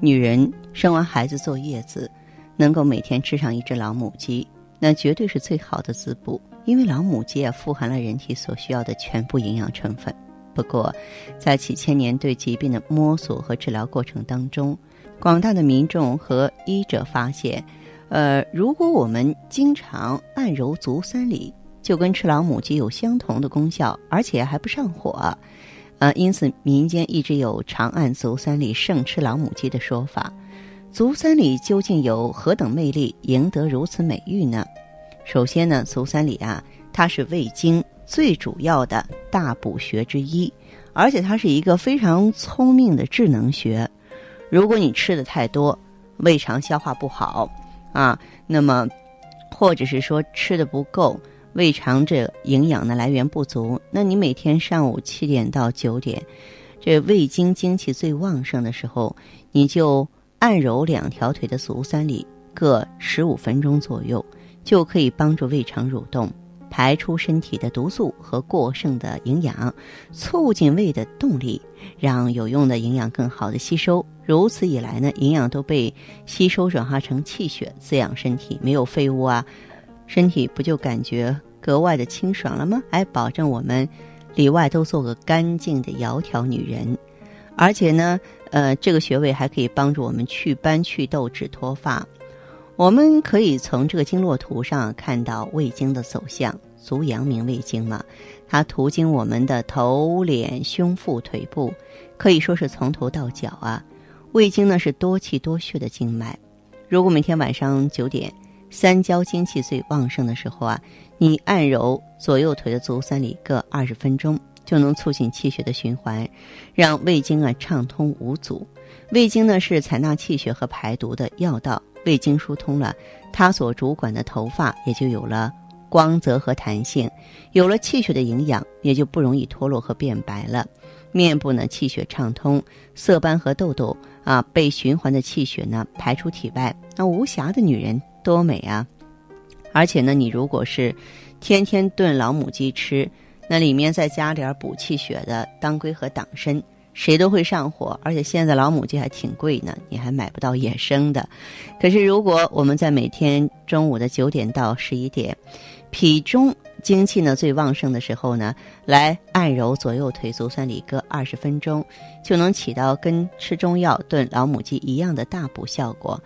女人生完孩子坐月子，能够每天吃上一只老母鸡，那绝对是最好的滋补。因为老母鸡啊，富含了人体所需要的全部营养成分。不过，在几千年对疾病的摸索和治疗过程当中，广大的民众和医者发现，呃，如果我们经常按揉足三里。就跟吃老母鸡有相同的功效，而且还不上火，呃，因此民间一直有“长按足三里，胜吃老母鸡”的说法。足三里究竟有何等魅力，赢得如此美誉呢？首先呢，足三里啊，它是胃经最主要的大补穴之一，而且它是一个非常聪明的智能穴。如果你吃的太多，胃肠消化不好啊，那么或者是说吃的不够。胃肠这营养的来源不足，那你每天上午七点到九点，这胃经精气最旺盛的时候，你就按揉两条腿的足三里，各十五分钟左右，就可以帮助胃肠蠕动，排出身体的毒素和过剩的营养，促进胃的动力，让有用的营养更好的吸收。如此以来呢，营养都被吸收转化成气血，滋养身体，没有废物啊。身体不就感觉格外的清爽了吗？还保证我们里外都做个干净的窈窕女人，而且呢，呃，这个穴位还可以帮助我们祛斑、祛痘、止脱发。我们可以从这个经络图上看到胃经的走向，足阳明胃经嘛，它途经我们的头、脸、胸腹、腿部，可以说是从头到脚啊。胃经呢是多气多血的经脉，如果每天晚上九点。三焦精气最旺盛的时候啊，你按揉左右腿的足三里各二十分钟，就能促进气血的循环，让胃经啊畅通无阻。胃经呢是采纳气血和排毒的要道，胃经疏通了，它所主管的头发也就有了光泽和弹性，有了气血的营养，也就不容易脱落和变白了。面部呢气血畅通，色斑和痘痘啊被循环的气血呢排出体外，那无瑕的女人。多美啊！而且呢，你如果是天天炖老母鸡吃，那里面再加点补气血的当归和党参，谁都会上火。而且现在老母鸡还挺贵呢，你还买不到野生的。可是如果我们在每天中午的九点到十一点，脾中精气呢最旺盛的时候呢，来按揉左右腿足三里各二十分钟，就能起到跟吃中药炖老母鸡一样的大补效果。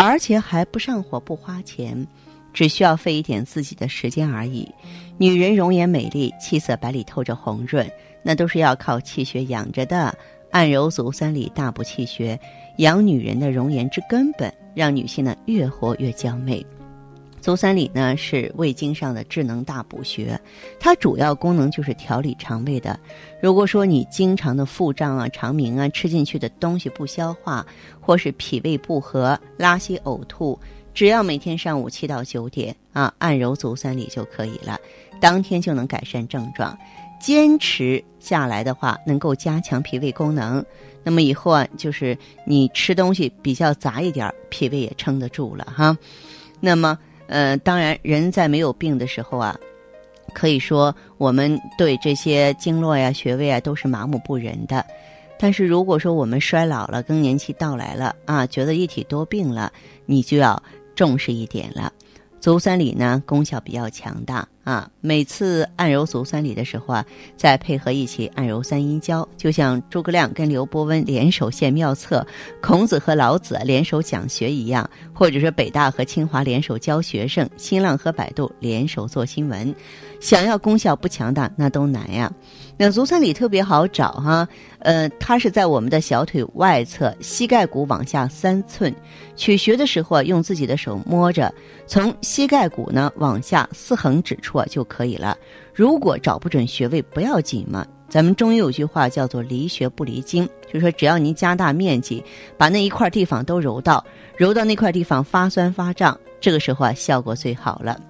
而且还不上火不花钱，只需要费一点自己的时间而已。女人容颜美丽，气色白里透着红润，那都是要靠气血养着的。按揉足三里，大补气血，养女人的容颜之根本，让女性呢越活越娇媚。足三里呢是胃经上的智能大补穴，它主要功能就是调理肠胃的。如果说你经常的腹胀啊、肠鸣啊、吃进去的东西不消化，或是脾胃不和、拉稀呕吐，只要每天上午七到九点啊按揉足三里就可以了，当天就能改善症状。坚持下来的话，能够加强脾胃功能。那么以后啊，就是你吃东西比较杂一点，脾胃也撑得住了哈。那么。呃，当然，人在没有病的时候啊，可以说我们对这些经络呀、穴位啊都是麻木不仁的。但是如果说我们衰老了、更年期到来了啊，觉得一体多病了，你就要重视一点了。足三里呢功效比较强大啊，每次按揉足三里的时候啊，再配合一起按揉三阴交，就像诸葛亮跟刘伯温联手献妙策，孔子和老子联手讲学一样，或者说北大和清华联手教学生，新浪和百度联手做新闻，想要功效不强大那都难呀。那足三里特别好找哈，呃，它是在我们的小腿外侧膝盖骨往下三寸，取穴的时候啊，用自己的手摸着，从膝盖骨呢往下四横指处我就可以了。如果找不准穴位不要紧嘛，咱们中医有句话叫做离穴不离经，就是说只要您加大面积，把那一块地方都揉到，揉到那块地方发酸发胀，这个时候啊效果最好了。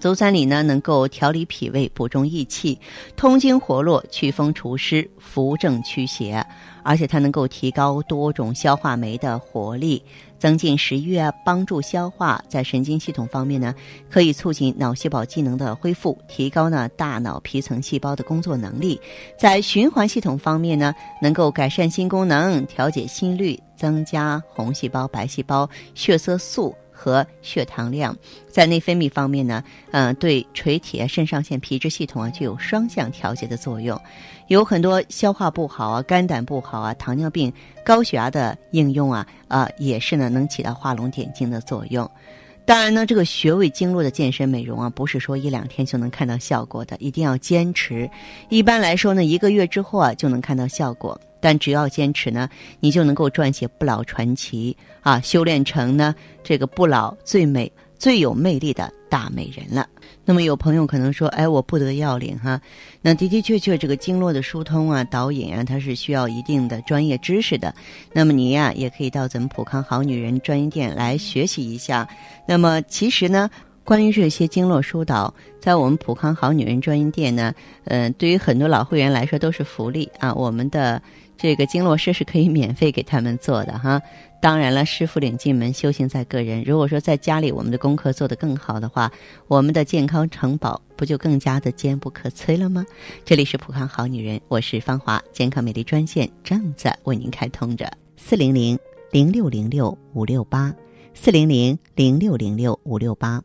足三里呢，能够调理脾胃、补中益气、通经活络、祛风除湿、扶正驱邪，而且它能够提高多种消化酶的活力，增进食欲啊，帮助消化。在神经系统方面呢，可以促进脑细胞机能的恢复，提高呢大脑皮层细胞的工作能力。在循环系统方面呢，能够改善心功能、调节心率、增加红细胞、白细胞、血色素。和血糖量，在内分泌方面呢，呃，对垂体、肾上腺皮质系统啊，具有双向调节的作用。有很多消化不好啊、肝胆不好啊、糖尿病、高血压的应用啊，啊，也是呢，能起到画龙点睛的作用。当然呢，这个穴位经络的健身美容啊，不是说一两天就能看到效果的，一定要坚持。一般来说呢，一个月之后啊，就能看到效果。但只要坚持呢，你就能够撰写不老传奇啊，修炼成呢这个不老最美、最有魅力的大美人了。那么有朋友可能说，哎，我不得要领哈。那的的确确，这个经络的疏通啊、导引啊，它是需要一定的专业知识的。那么你呀，也可以到咱们普康好女人专营店来学习一下。那么其实呢。关于这些经络疏导，在我们普康好女人专营店呢，嗯，对于很多老会员来说都是福利啊。我们的这个经络师是可以免费给他们做的哈。当然了，师傅领进门，修行在个人。如果说在家里我们的功课做得更好的话，我们的健康城堡不就更加的坚不可摧了吗？这里是普康好女人，我是芳华，健康美丽专线正在为您开通着，四零零零六零六五六八，四零零零六零六五六八。